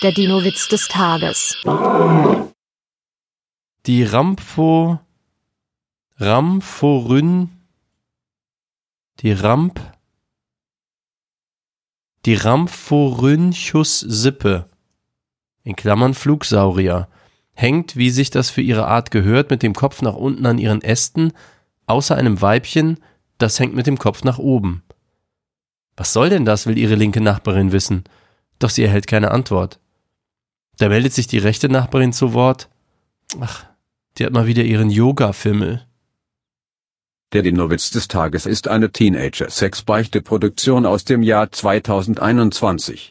Der Dino-Witz des Tages. Die Rampho Rampforyn die Ramp die Rampforynchus-Sippe in Klammern Flugsaurier hängt, wie sich das für ihre Art gehört, mit dem Kopf nach unten an ihren Ästen, außer einem Weibchen, das hängt mit dem Kopf nach oben. Was soll denn das, will ihre linke Nachbarin wissen, doch sie erhält keine Antwort. Da meldet sich die rechte Nachbarin zu Wort. Ach, die hat mal wieder ihren Yoga-Fimmel. Der Dinowitz des Tages ist eine Teenager-Sex-Beichte-Produktion aus dem Jahr 2021.